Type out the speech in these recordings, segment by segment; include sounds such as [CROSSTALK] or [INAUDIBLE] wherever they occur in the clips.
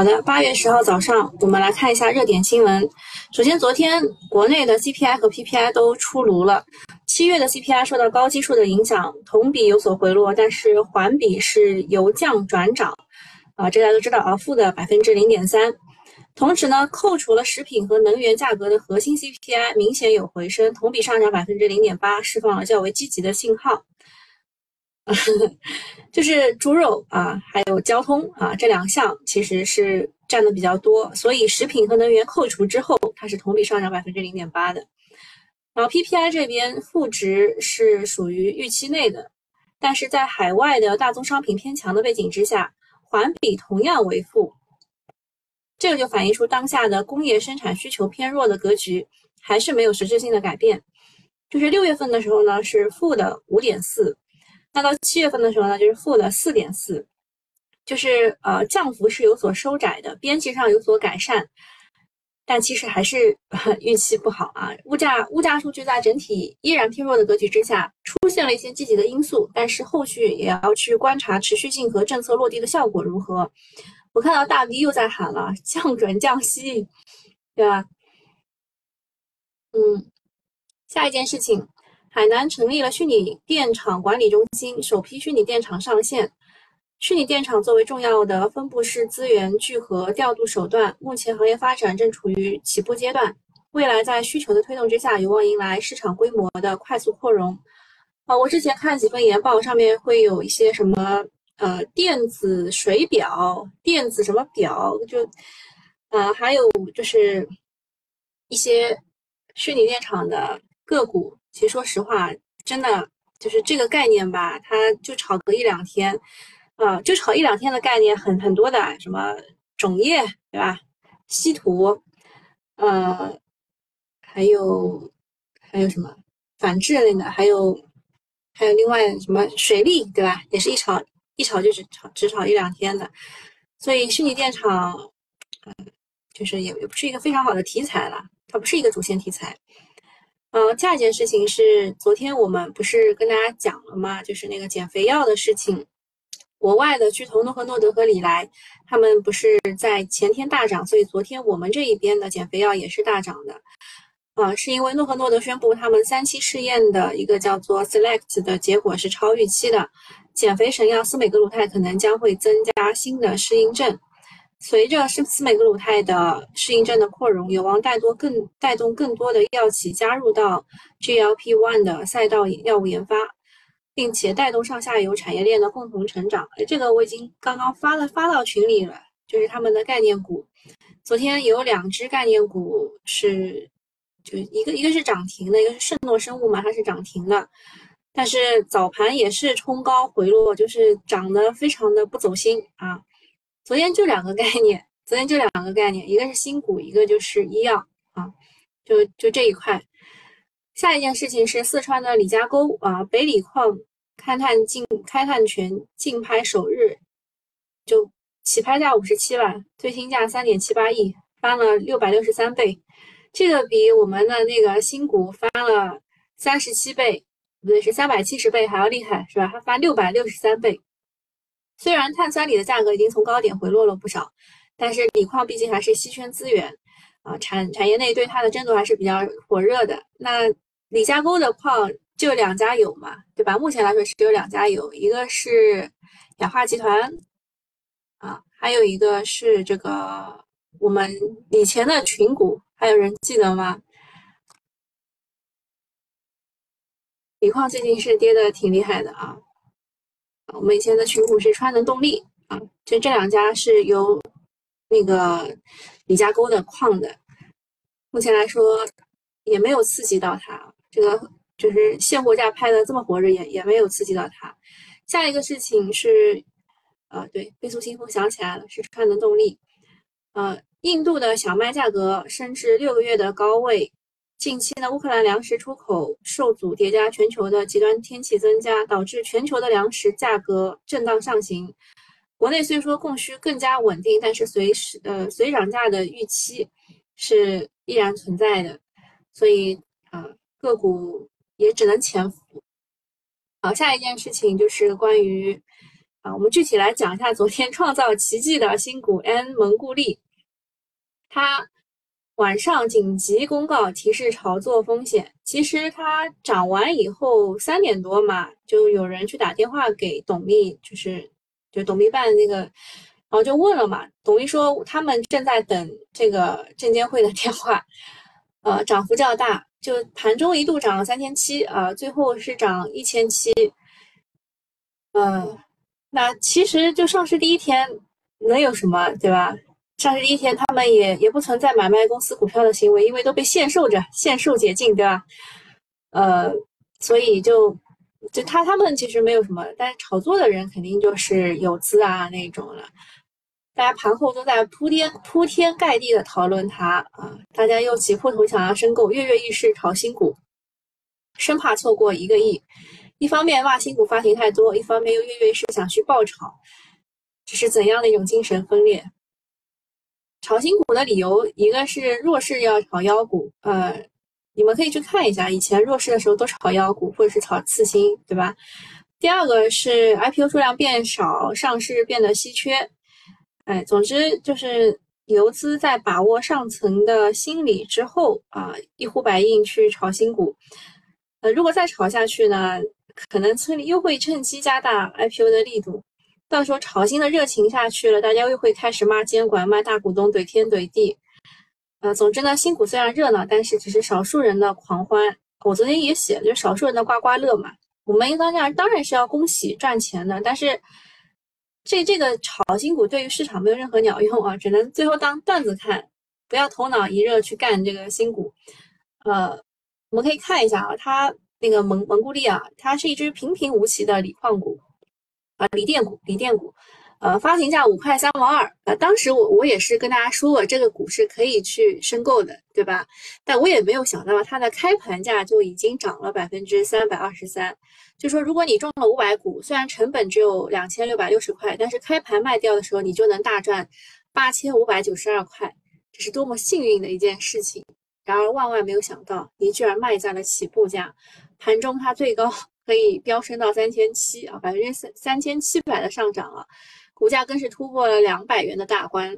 好的，八月十号早上，我们来看一下热点新闻。首先，昨天国内的 CPI 和 PPI 都出炉了。七月的 CPI 受到高基数的影响，同比有所回落，但是环比是由降转涨。啊，这大家都知道啊，负的百分之零点三。同时呢，扣除了食品和能源价格的核心 CPI 明显有回升，同比上涨百分之零点八，释放了较为积极的信号。[LAUGHS] 就是猪肉啊，还有交通啊这两项其实是占的比较多，所以食品和能源扣除之后，它是同比上涨百分之零点八的。然后 PPI 这边负值是属于预期内的，但是在海外的大宗商品偏强的背景之下，环比同样为负，这个就反映出当下的工业生产需求偏弱的格局还是没有实质性的改变。就是六月份的时候呢是负的五点四。那到七月份的时候呢，就是负的四点四，就是呃降幅是有所收窄的，边际上有所改善，但其实还是预期不好啊。物价物价数据在整体依然偏弱的格局之下，出现了一些积极的因素，但是后续也要去观察持续性和政策落地的效果如何。我看到大 V 又在喊了降准降息，对吧？嗯，下一件事情。海南成立了虚拟电厂管理中心，首批虚拟电厂上线。虚拟电厂作为重要的分布式资源聚合调度手段，目前行业发展正处于起步阶段。未来在需求的推动之下，有望迎来市场规模的快速扩容。啊，我之前看几份研报，上面会有一些什么呃电子水表、电子什么表，就呃还有就是一些虚拟电厂的个股。其实说实话，真的就是这个概念吧，它就炒个一两天，啊，就炒一两天的概念很很多的，什么种业对吧？稀土，呃，还有还有什么反制类的，还有还有另外什么水利对吧？也是一炒一炒就只炒只炒一两天的，所以虚拟电厂，嗯，就是也也不是一个非常好的题材了，它不是一个主线题材。呃，下一件事情是昨天我们不是跟大家讲了吗？就是那个减肥药的事情。国外的巨头诺和诺德和礼来，他们不是在前天大涨，所以昨天我们这一边的减肥药也是大涨的。啊，是因为诺和诺德宣布他们三期试验的一个叫做 Select 的结果是超预期的，减肥神药司美格鲁肽可能将会增加新的适应症。随着司司美格鲁肽的适应症的扩容，有望带多更带动更多的药企加入到 GLP-1 的赛道药物研发，并且带动上下游产业链的共同成长。哎，这个我已经刚刚发了发到群里了，就是他们的概念股。昨天有两只概念股是，就一个一个是涨停的，一个是圣诺生物嘛，它是涨停的，但是早盘也是冲高回落，就是涨得非常的不走心啊。昨天就两个概念，昨天就两个概念，一个是新股，一个就是医药啊，就就这一块。下一件事情是四川的李家沟啊，北锂矿勘探竞开探权竞拍首日就起拍价五十七万，最新价三点七八亿，翻了六百六十三倍，这个比我们的那个新股翻了三十七倍，不对，是三百七十倍还要厉害，是吧？它翻六百六十三倍。虽然碳酸锂的价格已经从高点回落了不少，但是锂矿毕竟还是稀缺资源啊，产产业内对它的争夺还是比较火热的。那李家沟的矿就两家有嘛，对吧？目前来说是只有两家有，一个是氧化集团啊，还有一个是这个我们以前的群股，还有人记得吗？锂矿最近是跌的挺厉害的啊。我们以前的群股是川能动力啊，就这两家是由那个李家沟的矿的，目前来说也没有刺激到它，这个就是现货价拍的这么火热，也也没有刺激到它。下一个事情是，呃，对，飞速清风想起来了，是川能动力，呃，印度的小麦价格升至六个月的高位。近期呢，乌克兰粮食出口受阻，叠加全球的极端天气增加，导致全球的粮食价格震荡上行。国内虽说供需更加稳定，但是随时呃随涨价的预期是依然存在的，所以啊个股也只能潜伏。好，下一件事情就是关于啊。我们具体来讲一下昨天创造奇迹的新股 N 蒙固利，它晚上紧急公告提示炒作风险。其实它涨完以后三点多嘛，就有人去打电话给董秘，就是就董秘办那个，然后就问了嘛，董秘说他们正在等这个证监会的电话，呃，涨幅较大。就盘中一度涨了三千七啊，最后是涨一千七，嗯，那其实就上市第一天能有什么对吧？上市第一天他们也也不存在买卖公司股票的行为，因为都被限售着，限售解禁对吧？呃，所以就就他他们其实没有什么，但是炒作的人肯定就是有资啊那种了。大家盘后都在铺天铺天盖地的讨论它啊，大家又挤破头想要申购，跃跃欲试炒新股，生怕错过一个亿。一方面骂新股发行太多，一方面又跃跃欲试想去爆炒，这是怎样的一种精神分裂？炒新股的理由，一个是弱势要炒妖股，呃，你们可以去看一下，以前弱势的时候都炒妖股或者是炒次新，对吧？第二个是 IPO 数量变少，上市变得稀缺。哎，总之就是游资在把握上层的心理之后啊，一呼百应去炒新股。呃，如果再炒下去呢，可能村里又会趁机加大 IPO 的力度。到时候炒新的热情下去了，大家又会开始骂监管、骂大股东、怼天怼地。呃，总之呢，新股虽然热闹，但是只是少数人的狂欢。我昨天也写，就是少数人的刮刮乐嘛。我们应当这样当然是要恭喜赚钱的，但是。这这个炒新股对于市场没有任何鸟用啊，只能最后当段子看，不要头脑一热去干这个新股。呃，我们可以看一下啊，它那个蒙蒙古力啊，它是一只平平无奇的锂矿股啊，锂电股，锂电股。呃，发行价五块三毛二，呃，当时我我也是跟大家说过，这个股是可以去申购的，对吧？但我也没有想到它的开盘价就已经涨了百分之三百二十三。就说如果你中了五百股，虽然成本只有两千六百六十块，但是开盘卖掉的时候，你就能大赚八千五百九十二块，这是多么幸运的一件事情！然而万万没有想到，你居然卖在了起步价，盘中它最高 [LAUGHS] 可以飙升到三千七啊，百分之三三千七百的上涨了。股价更是突破了两百元的大关，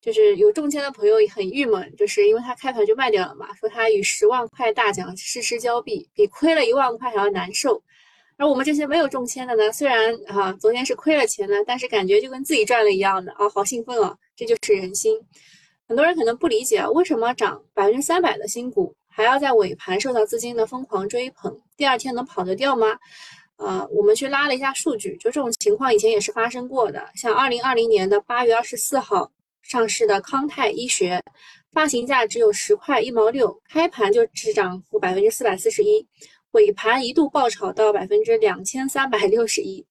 就是有中签的朋友很郁闷，就是因为他开盘就卖掉了嘛，说他与十万块大奖失之交臂，比亏了一万块还要难受。而我们这些没有中签的呢，虽然啊昨天是亏了钱呢，但是感觉就跟自己赚了一样的啊，好兴奋啊！这就是人心。很多人可能不理解啊，为什么涨百分之三百的新股还要在尾盘受到资金的疯狂追捧，第二天能跑得掉吗？呃，我们去拉了一下数据，就这种情况以前也是发生过的。像二零二零年的八月二十四号上市的康泰医学，发行价只有十块一毛六，开盘就只涨幅百分之四百四十一，尾盘一度爆炒到百分之两千三百六十一。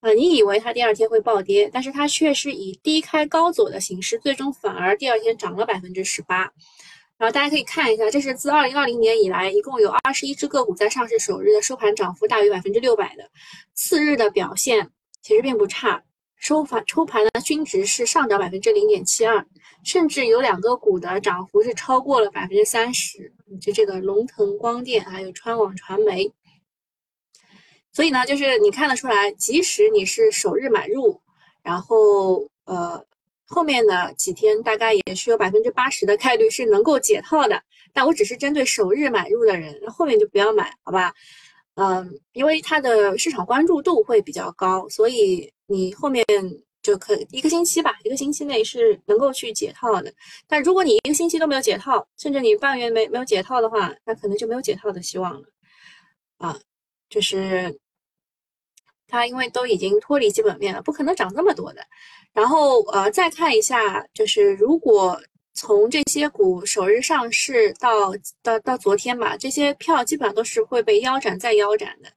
啊，你以为它第二天会暴跌，但是它却是以低开高走的形式，最终反而第二天涨了百分之十八。然后大家可以看一下，这是自二零二零年以来，一共有二十一只个股在上市首日的收盘涨幅大于百分之六百的，次日的表现其实并不差，收盘抽盘的均值是上涨百分之零点七二，甚至有两个股的涨幅是超过了百分之三十，就这个龙腾光电还有川网传媒。所以呢，就是你看得出来，即使你是首日买入，然后呃。后面的几天大概也是有百分之八十的概率是能够解套的，但我只是针对首日买入的人，那后面就不要买，好吧？嗯，因为它的市场关注度会比较高，所以你后面就可一个星期吧，一个星期内是能够去解套的。但如果你一个星期都没有解套，甚至你半月没没有解套的话，那可能就没有解套的希望了。啊，就是它因为都已经脱离基本面了，不可能涨那么多的。然后呃，再看一下，就是如果从这些股首日上市到到到昨天吧，这些票基本上都是会被腰斩再腰斩的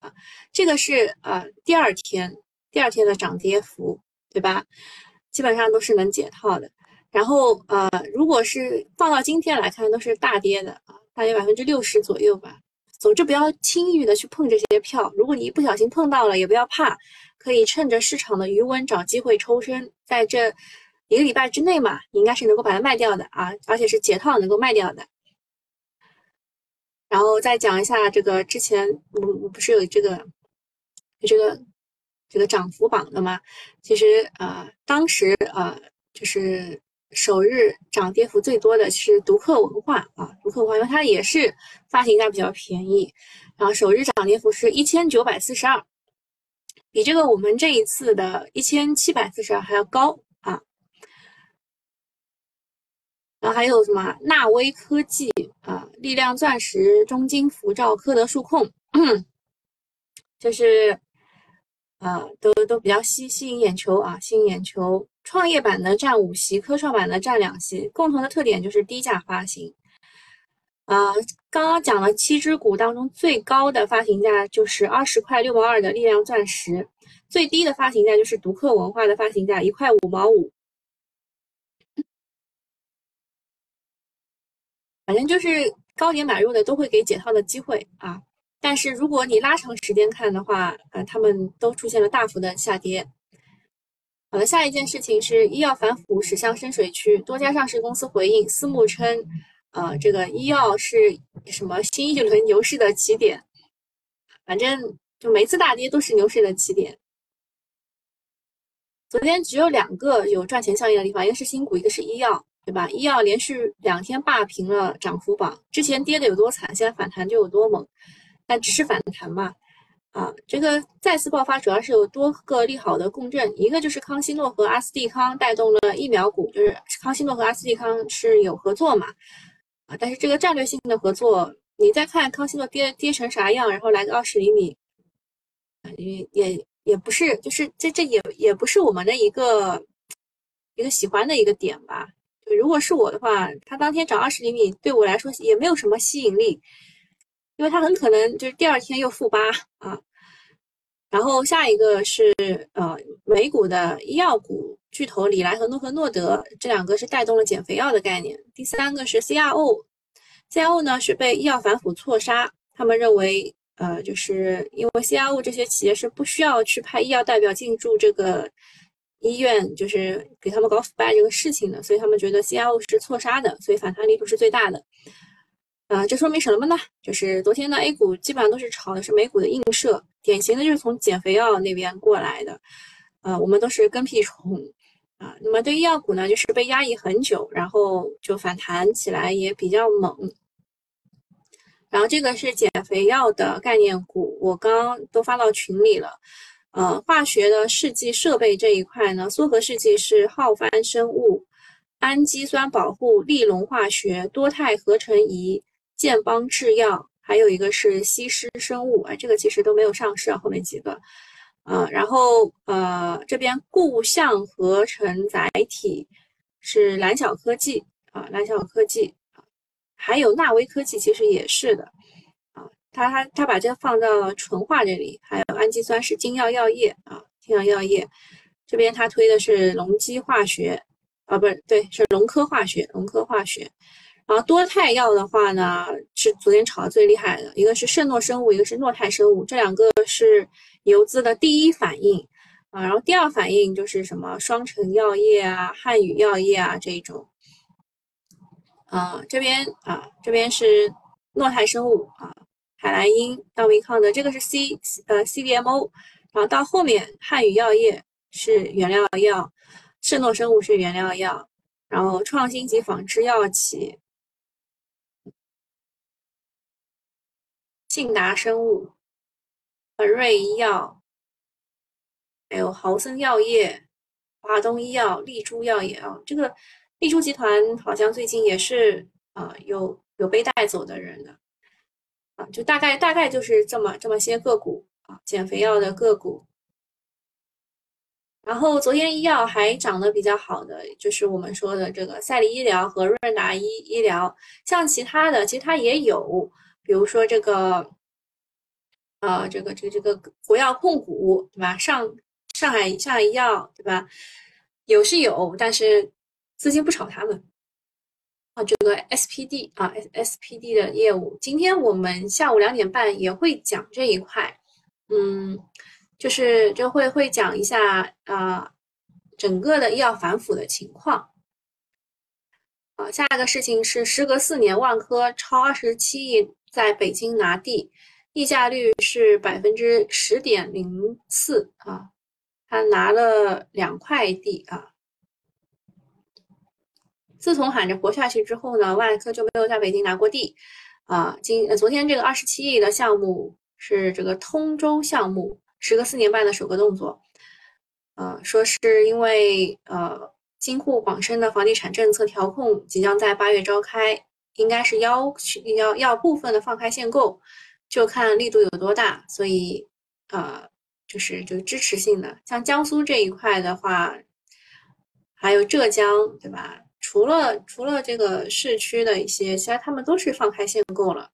啊。这个是呃第二天第二天的涨跌幅，对吧？基本上都是能解套的。然后呃，如果是放到今天来看，都是大跌的啊，大约百分之六十左右吧。总之不要轻易的去碰这些票，如果你一不小心碰到了，也不要怕。可以趁着市场的余温找机会抽身，在这一个礼拜之内嘛，你应该是能够把它卖掉的啊，而且是解套能够卖掉的。然后再讲一下这个之前，我我不是有这个，这个这个涨幅榜的嘛，其实呃当时呃就是首日涨跌幅最多的是独克文化啊，独克文化，因为它也是发行价比较便宜，然后首日涨跌幅是一千九百四十二，比这个我们这一次的一千七百四十二还要高啊。然后还有什么纳威科技啊、力量钻石、中金辐照、科德数控，就是啊都都比较吸吸引眼球啊，吸引眼球。创业板的占五席，科创板的占两席，共同的特点就是低价发行。啊，刚刚讲了七只股当中最高的发行价就是二十块六毛二的力量钻石，最低的发行价就是独克文化的发行价一块五毛五。反正就是高点买入的都会给解套的机会啊，但是如果你拉长时间看的话，呃，他们都出现了大幅的下跌。好的，下一件事情是医药反腐驶向深水区，多家上市公司回应，私募称，呃，这个医药是什么新一轮牛市的起点，反正就每次大跌都是牛市的起点。昨天只有两个有赚钱效应的地方，一个是新股，一个是医药。对吧？医药连续两天霸屏了涨幅榜，之前跌的有多惨，现在反弹就有多猛。但只是反弹嘛，啊，这个再次爆发主要是有多个利好的共振，一个就是康希诺和阿斯利康带动了疫苗股，就是康希诺和阿斯利康是有合作嘛，啊，但是这个战略性的合作，你再看康希诺跌跌成啥样，然后来个二十厘米，也也也不是，就是这这也也不是我们的一个一个喜欢的一个点吧。如果是我的话，它当天涨二十厘米，对我来说也没有什么吸引力，因为它很可能就是第二天又负八啊。然后下一个是呃美股的医药股巨头里莱和诺和诺德，这两个是带动了减肥药的概念。第三个是 CRO，CRO 呢是被医药反腐错杀，他们认为呃就是因为 CRO 这些企业是不需要去派医药代表进驻这个。医院就是给他们搞腐败这个事情的，所以他们觉得 CRO 是错杀的，所以反弹力度是最大的。啊，这说明什么呢？就是昨天的 A 股基本上都是炒的是美股的映射，典型的就是从减肥药那边过来的。啊，我们都是跟屁虫啊。那么对医药股呢，就是被压抑很久，然后就反弹起来也比较猛。然后这个是减肥药的概念股，我刚刚都发到群里了。呃，化学的试剂设备这一块呢，缩合试剂是浩帆生物、氨基酸保护、利隆化学、多肽合成仪、健邦制药，还有一个是西施生物。哎，这个其实都没有上市啊，后面几个。呃，然后呃，这边固相合成载体是蓝小科技啊，蓝小科技啊，还有纳威科技，其实也是的。啊他他他把这个放到了纯化这里，还有氨基酸是金耀药业啊，金耀药业这边他推的是隆基化学啊，不是对，是隆科化学，隆科化学。然后多肽药的话呢，是昨天炒的最厉害的，一个是圣诺生物，一个是诺泰生物，这两个是游资的第一反应啊，然后第二反应就是什么双城药业啊、汉语药业啊这一种。啊，这边啊，这边是诺泰生物啊。海莱因、道明康的这个是 C 呃 CDMO，然后到后面汉语药业是原料药，圣诺生物是原料药，然后创新及仿制药企，信达生物、恒瑞医药，还有豪森药业、华东医药、丽珠药业啊，这个丽珠集团好像最近也是啊有有被带走的人的。啊，就大概大概就是这么这么些个股啊，减肥药的个股。然后昨天医药还涨得比较好的，就是我们说的这个赛力医疗和润达医医疗。像其他的，其实它也有，比如说这个，呃，这个这个这个国药控股，对吧？上上海上海医药，对吧？有是有，但是资金不炒他们。啊，这个 SPD 啊，SPD 的业务，今天我们下午两点半也会讲这一块，嗯，就是就会会讲一下啊，整个的医药反腐的情况。啊，下一个事情是，时隔四年，万科超二十七亿在北京拿地，溢价率是百分之十点零四啊，他拿了两块地啊。自从喊着活下去之后呢，万科就没有在北京拿过地啊。今昨天这个二十七亿的项目是这个通州项目，时隔四年半的首个动作。呃，说是因为呃京沪广深的房地产政策调控即将在八月召开，应该是要要要部分的放开限购，就看力度有多大。所以呃，就是就支持性的，像江苏这一块的话，还有浙江，对吧？除了除了这个市区的一些，其他他们都是放开限购了。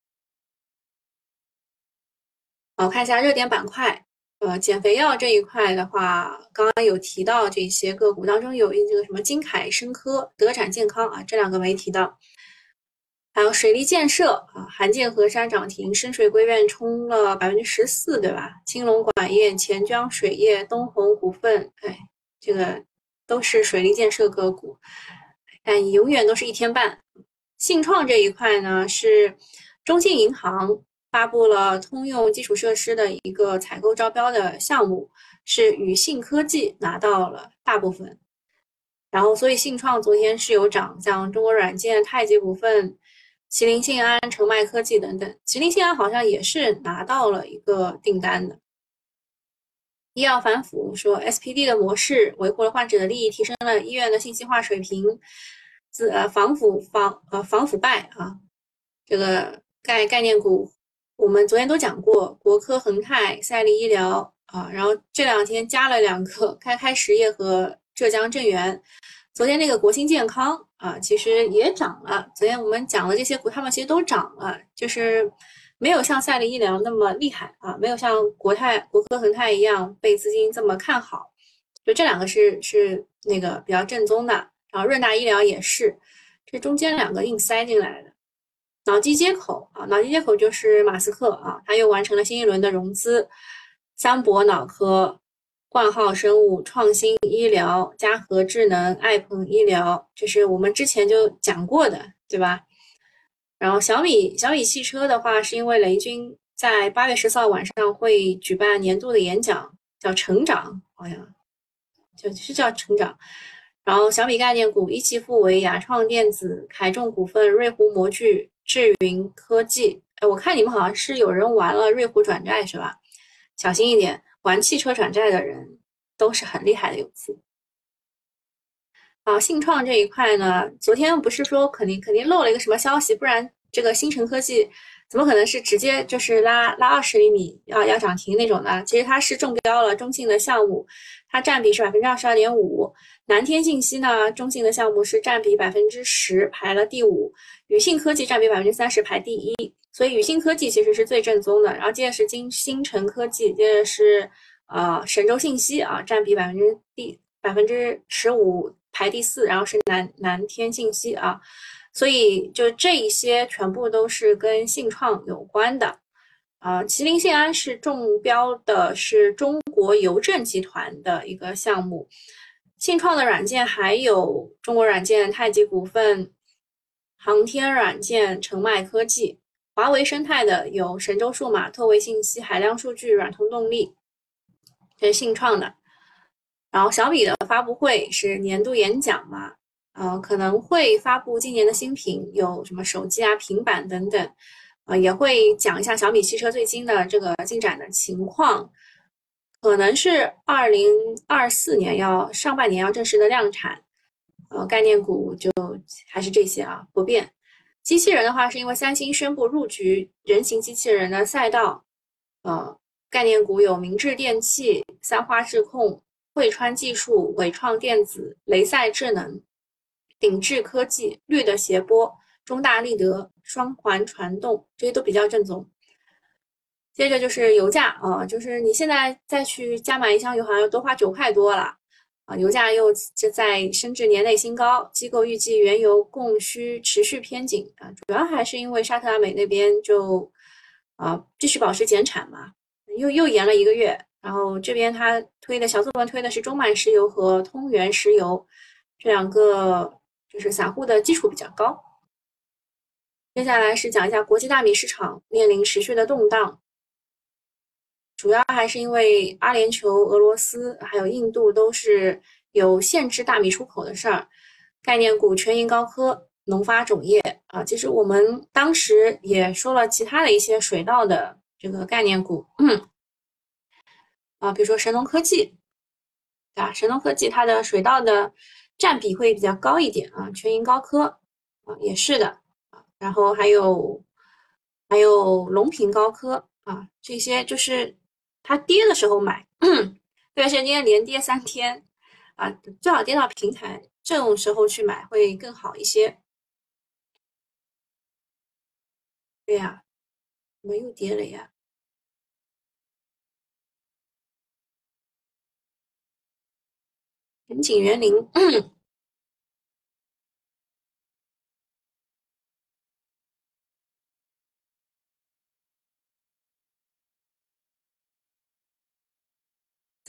好，看一下热点板块，呃，减肥药这一块的话，刚刚有提到这些个股当中有一个什么金凯生科、德展健康啊，这两个没提到。还有水利建设啊，韩建河山涨停，深水归院冲了百分之十四，对吧？青龙管业、钱江水业、东红股份，哎，这个都是水利建设个股。但永远都是一天半。信创这一块呢，是中信银行发布了通用基础设施的一个采购招标的项目，是宇信科技拿到了大部分。然后，所以信创昨天是有涨，像中国软件、太极股份、麒麟信安、澄迈科技等等。麒麟信安好像也是拿到了一个订单的。医药反腐说，SPD 的模式维护了患者的利益，提升了医院的信息化水平，自呃防腐防呃防腐败啊。这个概概念股，我们昨天都讲过，国科恒泰、赛力医疗啊，然后这两天加了两个开开实业和浙江正源。昨天那个国兴健康啊，其实也涨了。昨天我们讲的这些股，他们其实都涨了，就是。没有像赛力医疗那么厉害啊，没有像国泰、国科恒泰一样被资金这么看好，就这两个是是那个比较正宗的。然后润达医疗也是，这中间两个硬塞进来的。脑机接口啊，脑机接口就是马斯克啊，他又完成了新一轮的融资。三博脑科、冠浩生物、创新医疗、嘉禾智能、爱朋医疗，这是我们之前就讲过的，对吧？然后小米小米汽车的话，是因为雷军在八月十四号晚上会举办年度的演讲，叫成长，好像就是叫成长。然后小米概念股一汽富维、雅创电子、凯众股份、瑞虎模具、智云科技。哎，我看你们好像是有人玩了瑞虎转债是吧？小心一点，玩汽车转债的人都是很厉害的游资。好，信创这一块呢，昨天不是说肯定肯定漏了一个什么消息，不然这个新城科技怎么可能是直接就是拉拉二十厘米要要涨停那种呢？其实它是中标了中信的项目，它占比是百分之二十二点五。南天信息呢，中信的项目是占比百分之十，排了第五。宇信科技占比百分之三十，排第一。所以宇信科技其实是最正宗的。然后接着是金星城科技，接着是呃神州信息啊，占比百分之第百分之十五。排第四，然后是南南天信息啊，所以就这一些全部都是跟信创有关的啊。麒麟信安是中标的，是中国邮政集团的一个项目。信创的软件还有中国软件、太极股份、航天软件、澄迈科技。华为生态的有神州数码、特维信息、海量数据、软通动力，这是信创的。然后小米的发布会是年度演讲嘛，呃，可能会发布今年的新品，有什么手机啊、平板等等，呃，也会讲一下小米汽车最新的这个进展的情况，可能是二零二四年要上半年要正式的量产，呃，概念股就还是这些啊，不变。机器人的话，是因为三星宣布入局人形机器人的赛道，呃，概念股有明智电器、三花智控。汇川技术、伟创电子、雷赛智能、鼎智科技、绿的谐波、中大立德、双环传动，这些都比较正宗。接着就是油价啊，就是你现在再去加满一箱油，好像要多花九块多了啊。油价又就在升至年内新高，机构预计原油供需持续偏紧啊，主要还是因为沙特阿美那边就啊继续保持减产嘛，又又延了一个月。然后这边他推的小作文推的是中满石油和通源石油这两个，就是散户的基础比较高。接下来是讲一下国际大米市场面临持续的动荡，主要还是因为阿联酋、俄罗斯还有印度都是有限制大米出口的事儿。概念股全银高科、农发种业啊，其实我们当时也说了其他的一些水稻的这个概念股，嗯啊，比如说神农科技，对吧？神农科技它的水稻的占比会比较高一点啊，全银高科啊也是的啊，然后还有还有隆平高科啊，这些就是它跌的时候买，特别是今天连跌三天啊，最好跌到平台。这种时候去买会更好一些。对呀，怎么又跌了呀？盆景园林，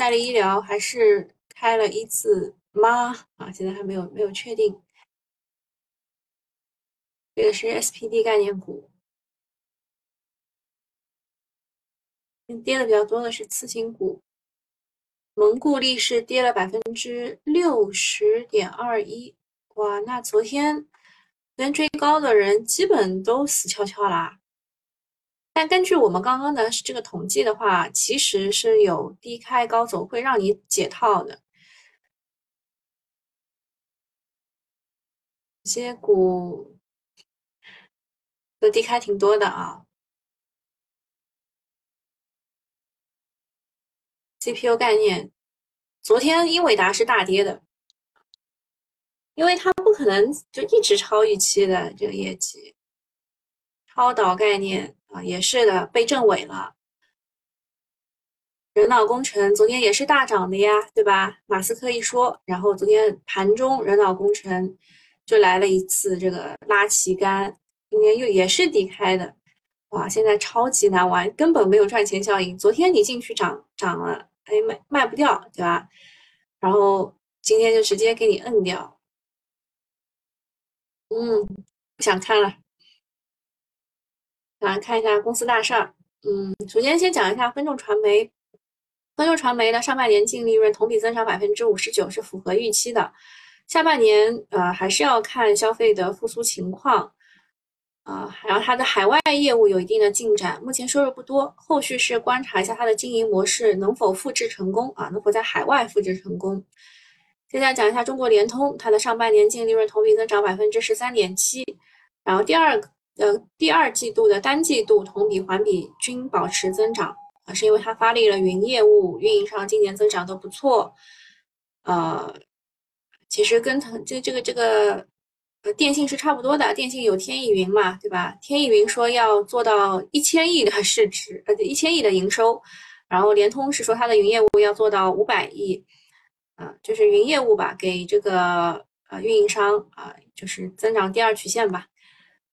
赛力医疗还是开了一次。吗？啊，现在还没有没有确定。这个是 SPD 概念股，跌的比较多的是次新股，蒙固力是跌了百分之六十点二一，哇，那昨天昨天追高的人基本都死翘翘啦。但根据我们刚刚的这个统计的话，其实是有低开高走会让你解套的。些股都低开挺多的啊，CPU 概念，昨天英伟达是大跌的，因为它不可能就一直超预期的这个业绩。超导概念啊，也是的，被证伪了。人脑工程昨天也是大涨的呀，对吧？马斯克一说，然后昨天盘中人脑工程。就来了一次这个拉旗杆，今天又也是低开的，哇！现在超级难玩，根本没有赚钱效应。昨天你进去涨涨了，哎卖卖不掉，对吧？然后今天就直接给你摁掉，嗯，不想看了。来看一下公司大事儿，嗯，首先先讲一下分众传媒，分众传媒的上半年净利润同比增长百分之五十九，是符合预期的。下半年，呃，还是要看消费的复苏情况，啊，然后它的海外业务有一定的进展，目前收入不多，后续是观察一下它的经营模式能否复制成功啊，能否在海外复制成功。接下来讲一下中国联通，它的上半年净利润同比增长百分之十三点七，然后第二个呃第二季度的单季度同比环比均保持增长，啊，是因为它发力了云业务，运营商今年增长都不错，呃。其实跟腾这这个这个呃电信是差不多的，电信有天翼云嘛，对吧？天翼云说要做到一千亿的市值，呃，一千亿的营收，然后联通是说它的云业务要做到五百亿，啊，就是云业务吧，给这个呃运营商啊，就是增长第二曲线吧。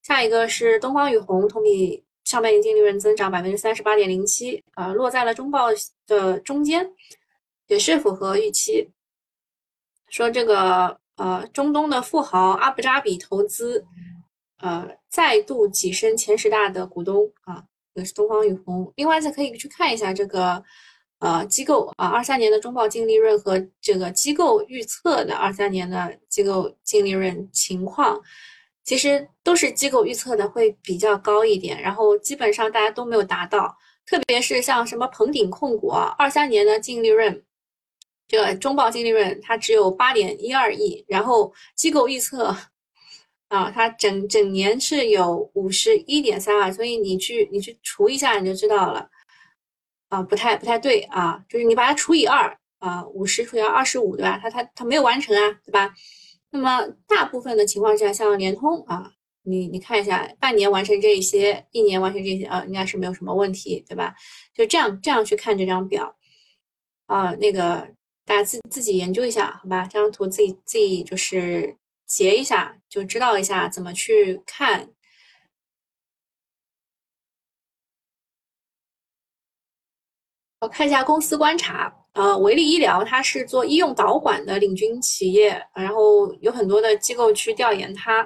下一个是东方雨虹，同比上半年净利润增长百分之三十八点零七，啊，落在了中报的中间，也是符合预期。说这个呃，中东的富豪阿布扎比投资，呃，再度跻身前十大的股东啊，也是东方雨虹。另外，再可以去看一下这个呃机构啊，二三年的中报净利润和这个机构预测的二三年的机构净利润情况，其实都是机构预测的会比较高一点，然后基本上大家都没有达到，特别是像什么鹏鼎控股啊，二三年的净利润。这个中报净利润它只有八点一二亿，然后机构预测啊，它整整年是有五十一点三万，所以你去你去除一下你就知道了啊，不太不太对啊，就是你把它除以二啊，五十除以二十五对吧？它它它没有完成啊，对吧？那么大部分的情况下，像联通啊，你你看一下，半年完成这一些，一年完成这些啊，应该是没有什么问题，对吧？就这样这样去看这张表啊，那个。大家自自己研究一下，好吧？这张图自己自己就是截一下，就知道一下怎么去看。我看一下公司观察，呃，维力医疗它是做医用导管的领军企业，然后有很多的机构去调研它。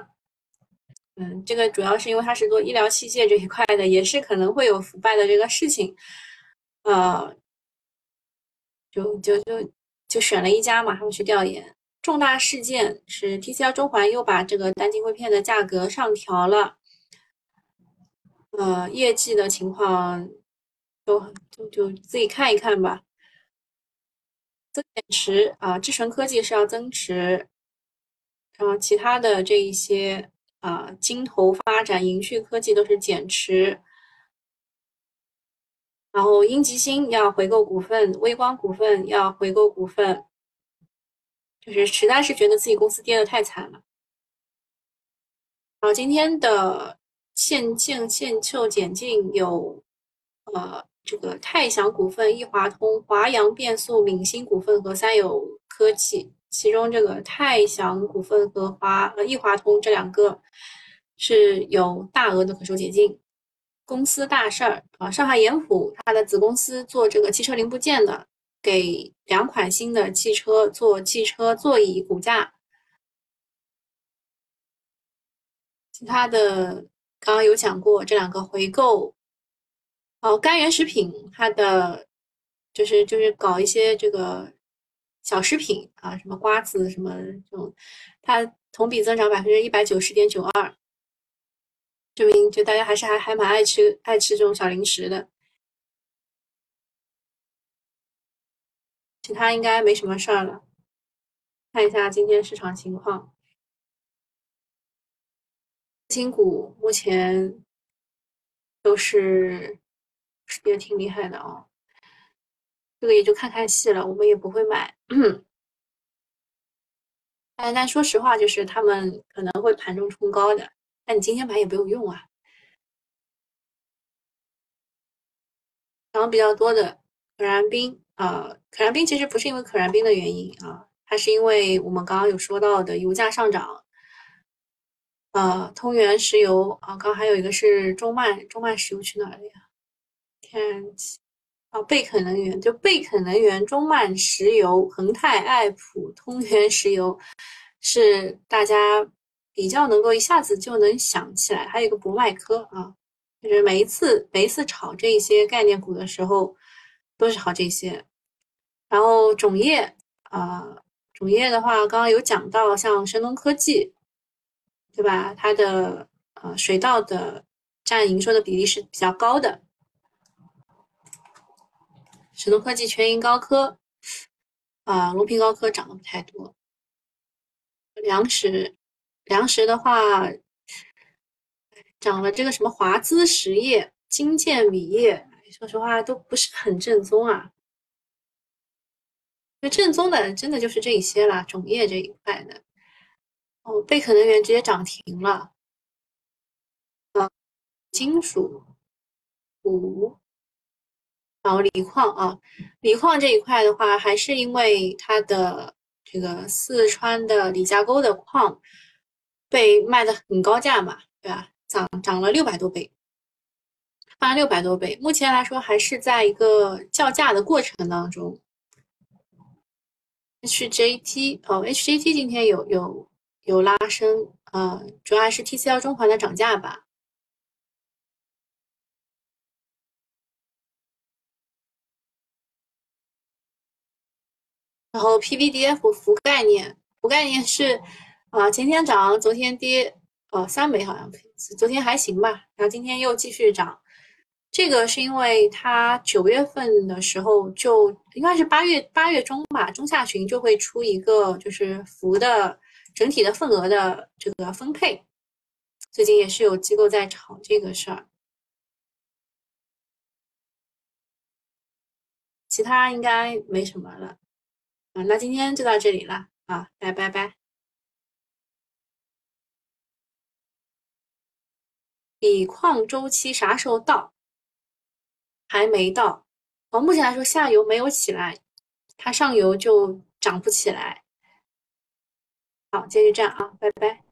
嗯，这个主要是因为它是做医疗器械这一块的，也是可能会有腐败的这个事情。呃，就就就就选了一家嘛，他们去调研。重大事件是 TCL 中环又把这个单晶硅片的价格上调了。呃，业绩的情况，就就就自己看一看吧。增持啊，智诚科技是要增持，然后其他的这一些啊，金投发展、银旭科技都是减持。然后英吉星要回购股份，微光股份要回购股份，就是实在是觉得自己公司跌的太惨了。好，今天的现现现售减进有，呃，这个泰祥股份、易华通、华阳变速、闽星股份和三友科技，其中这个泰祥股份和华呃易华通这两个是有大额的可收解禁。公司大事儿啊！上海盐浦它的子公司做这个汽车零部件的，给两款新的汽车做汽车座椅骨架。其他的刚刚有讲过，这两个回购。哦，甘源食品它的就是就是搞一些这个小食品啊，什么瓜子什么这种，它同比增长百分之一百九十点九二。证明就大家还是还还蛮爱吃爱吃这种小零食的，其他应该没什么事儿了。看一下今天市场情况，新股目前都是也挺厉害的哦。这个也就看看戏了，我们也不会买。但但说实话，就是他们可能会盘中冲高的。那你今天买也没有用啊。涨比较多的可燃冰啊，可燃冰其实不是因为可燃冰的原因啊，它是因为我们刚刚有说到的油价上涨。呃，通源石油啊，刚刚还有一个是中曼，中曼石油去哪了呀？天然气啊，贝肯能源就贝肯能源、中曼石油、恒泰、爱普、通源石油是大家。比较能够一下子就能想起来，还有一个博迈科啊，就是每一次每一次炒这些概念股的时候，都是炒这些。然后种业啊，种业的话，刚刚有讲到，像神农科技，对吧？它的呃水稻的占营收的比例是比较高的。神农科技、全银高科啊，隆平高科涨的不太多，粮食。粮食的话，涨了这个什么华资实业、金建米业，说实话都不是很正宗啊。那正宗的真的就是这一些啦，种业这一块的。哦，贝壳能源直接涨停了。啊，金属、钴，然后锂矿啊，锂矿这一块的话，还是因为它的这个四川的李家沟的矿。被卖的很高价嘛，对吧？涨涨了六百多倍，翻了六百多倍。目前来说还是在一个叫价的过程当中。HJT 哦，HJT 今天有有有拉升，呃，主要还是 TCL 中环的涨价吧。然后 PVDF 福概念，福概念是。啊，前天涨，昨天跌，呃，三枚好像，昨天还行吧，然后今天又继续涨，这个是因为它九月份的时候就应该是八月八月中吧，中下旬就会出一个就是福的整体的份额的这个分配，最近也是有机构在炒这个事儿，其他应该没什么了，啊，那今天就到这里了，啊，拜拜拜。锂矿周期啥时候到？还没到。从目前来说，下游没有起来，它上游就涨不起来。好，今天就这样啊，拜拜。